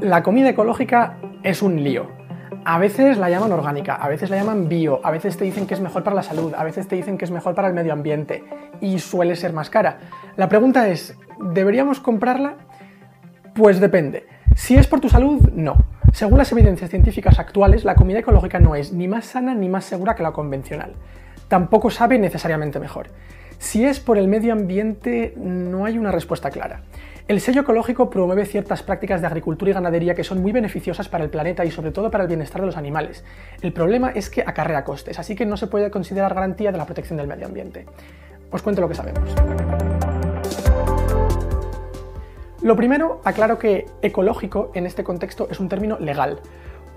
La comida ecológica es un lío. A veces la llaman orgánica, a veces la llaman bio, a veces te dicen que es mejor para la salud, a veces te dicen que es mejor para el medio ambiente y suele ser más cara. La pregunta es, ¿deberíamos comprarla? Pues depende. Si es por tu salud, no. Según las evidencias científicas actuales, la comida ecológica no es ni más sana ni más segura que la convencional. Tampoco sabe necesariamente mejor. Si es por el medio ambiente, no hay una respuesta clara. El sello ecológico promueve ciertas prácticas de agricultura y ganadería que son muy beneficiosas para el planeta y sobre todo para el bienestar de los animales. El problema es que acarrea costes, así que no se puede considerar garantía de la protección del medio ambiente. Os cuento lo que sabemos. Lo primero, aclaro que ecológico en este contexto es un término legal.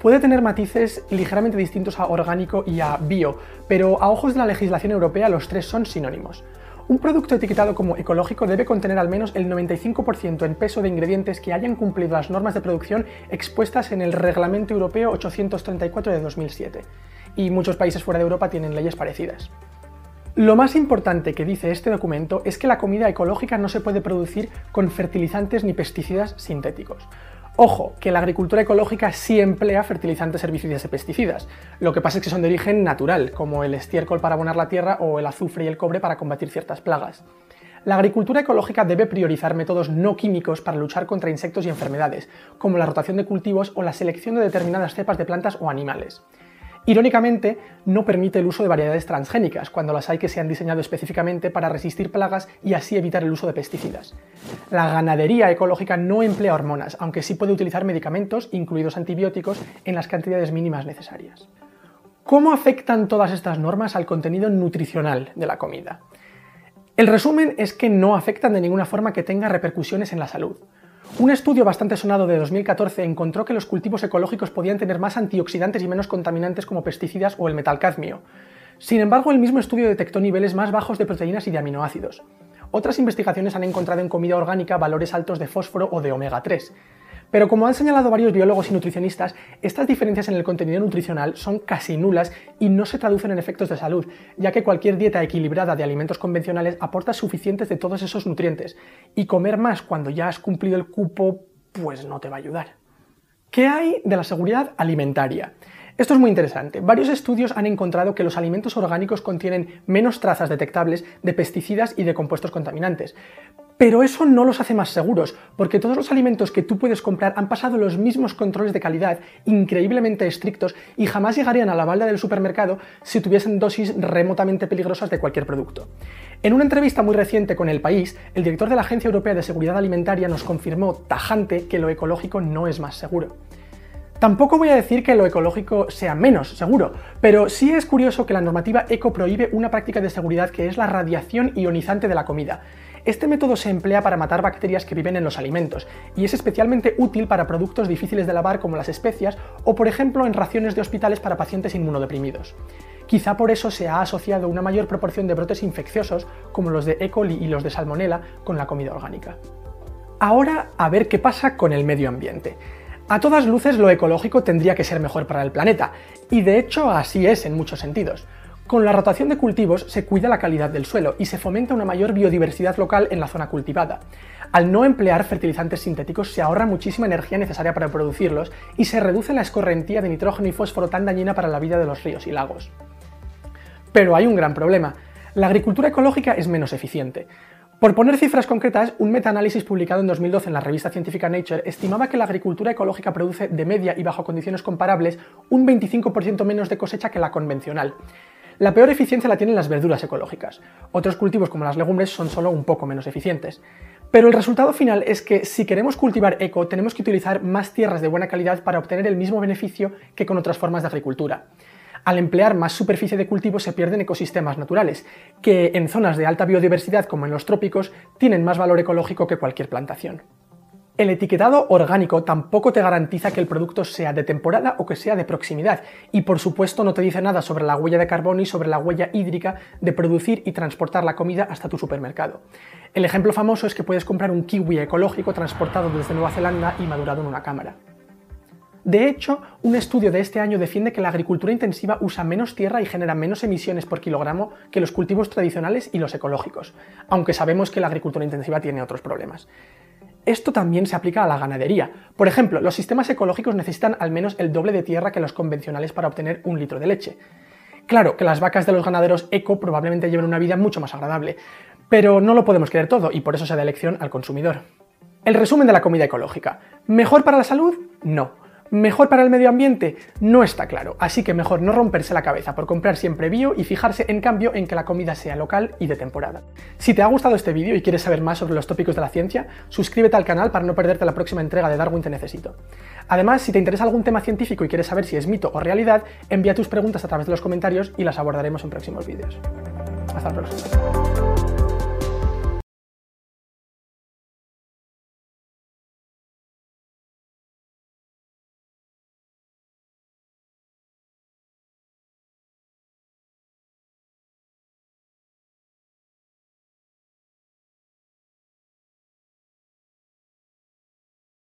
Puede tener matices ligeramente distintos a orgánico y a bio, pero a ojos de la legislación europea los tres son sinónimos. Un producto etiquetado como ecológico debe contener al menos el 95% en peso de ingredientes que hayan cumplido las normas de producción expuestas en el Reglamento Europeo 834 de 2007, y muchos países fuera de Europa tienen leyes parecidas. Lo más importante que dice este documento es que la comida ecológica no se puede producir con fertilizantes ni pesticidas sintéticos. Ojo, que la agricultura ecológica sí emplea fertilizantes, herbicidas y pesticidas. Lo que pasa es que son de origen natural, como el estiércol para abonar la tierra o el azufre y el cobre para combatir ciertas plagas. La agricultura ecológica debe priorizar métodos no químicos para luchar contra insectos y enfermedades, como la rotación de cultivos o la selección de determinadas cepas de plantas o animales. Irónicamente, no permite el uso de variedades transgénicas, cuando las hay que se han diseñado específicamente para resistir plagas y así evitar el uso de pesticidas. La ganadería ecológica no emplea hormonas, aunque sí puede utilizar medicamentos, incluidos antibióticos, en las cantidades mínimas necesarias. ¿Cómo afectan todas estas normas al contenido nutricional de la comida? El resumen es que no afectan de ninguna forma que tenga repercusiones en la salud. Un estudio bastante sonado de 2014 encontró que los cultivos ecológicos podían tener más antioxidantes y menos contaminantes como pesticidas o el metal cadmio. Sin embargo, el mismo estudio detectó niveles más bajos de proteínas y de aminoácidos. Otras investigaciones han encontrado en comida orgánica valores altos de fósforo o de omega 3. Pero como han señalado varios biólogos y nutricionistas, estas diferencias en el contenido nutricional son casi nulas y no se traducen en efectos de salud, ya que cualquier dieta equilibrada de alimentos convencionales aporta suficientes de todos esos nutrientes, y comer más cuando ya has cumplido el cupo pues no te va a ayudar. ¿Qué hay de la seguridad alimentaria? Esto es muy interesante. Varios estudios han encontrado que los alimentos orgánicos contienen menos trazas detectables de pesticidas y de compuestos contaminantes. Pero eso no los hace más seguros, porque todos los alimentos que tú puedes comprar han pasado los mismos controles de calidad increíblemente estrictos y jamás llegarían a la balda del supermercado si tuviesen dosis remotamente peligrosas de cualquier producto. En una entrevista muy reciente con El País, el director de la Agencia Europea de Seguridad Alimentaria nos confirmó tajante que lo ecológico no es más seguro. Tampoco voy a decir que lo ecológico sea menos seguro, pero sí es curioso que la normativa eco prohíbe una práctica de seguridad que es la radiación ionizante de la comida. Este método se emplea para matar bacterias que viven en los alimentos y es especialmente útil para productos difíciles de lavar como las especias o por ejemplo en raciones de hospitales para pacientes inmunodeprimidos. Quizá por eso se ha asociado una mayor proporción de brotes infecciosos como los de E. coli y los de Salmonella con la comida orgánica. Ahora a ver qué pasa con el medio ambiente. A todas luces lo ecológico tendría que ser mejor para el planeta, y de hecho así es en muchos sentidos. Con la rotación de cultivos se cuida la calidad del suelo y se fomenta una mayor biodiversidad local en la zona cultivada. Al no emplear fertilizantes sintéticos se ahorra muchísima energía necesaria para producirlos y se reduce la escorrentía de nitrógeno y fósforo tan dañina para la vida de los ríos y lagos. Pero hay un gran problema. La agricultura ecológica es menos eficiente. Por poner cifras concretas, un metaanálisis publicado en 2012 en la revista científica Nature estimaba que la agricultura ecológica produce de media y bajo condiciones comparables un 25% menos de cosecha que la convencional. La peor eficiencia la tienen las verduras ecológicas. Otros cultivos como las legumbres son solo un poco menos eficientes. Pero el resultado final es que si queremos cultivar eco tenemos que utilizar más tierras de buena calidad para obtener el mismo beneficio que con otras formas de agricultura. Al emplear más superficie de cultivo se pierden ecosistemas naturales, que en zonas de alta biodiversidad como en los trópicos tienen más valor ecológico que cualquier plantación. El etiquetado orgánico tampoco te garantiza que el producto sea de temporada o que sea de proximidad, y por supuesto no te dice nada sobre la huella de carbono y sobre la huella hídrica de producir y transportar la comida hasta tu supermercado. El ejemplo famoso es que puedes comprar un kiwi ecológico transportado desde Nueva Zelanda y madurado en una cámara. De hecho, un estudio de este año defiende que la agricultura intensiva usa menos tierra y genera menos emisiones por kilogramo que los cultivos tradicionales y los ecológicos, aunque sabemos que la agricultura intensiva tiene otros problemas. Esto también se aplica a la ganadería. Por ejemplo, los sistemas ecológicos necesitan al menos el doble de tierra que los convencionales para obtener un litro de leche. Claro que las vacas de los ganaderos eco probablemente lleven una vida mucho más agradable, pero no lo podemos creer todo y por eso se da elección al consumidor. El resumen de la comida ecológica. ¿Mejor para la salud? No. ¿Mejor para el medio ambiente? No está claro, así que mejor no romperse la cabeza por comprar siempre bio y fijarse en cambio en que la comida sea local y de temporada. Si te ha gustado este vídeo y quieres saber más sobre los tópicos de la ciencia, suscríbete al canal para no perderte la próxima entrega de Darwin Te Necesito. Además, si te interesa algún tema científico y quieres saber si es mito o realidad, envía tus preguntas a través de los comentarios y las abordaremos en próximos vídeos. Hasta la próxima.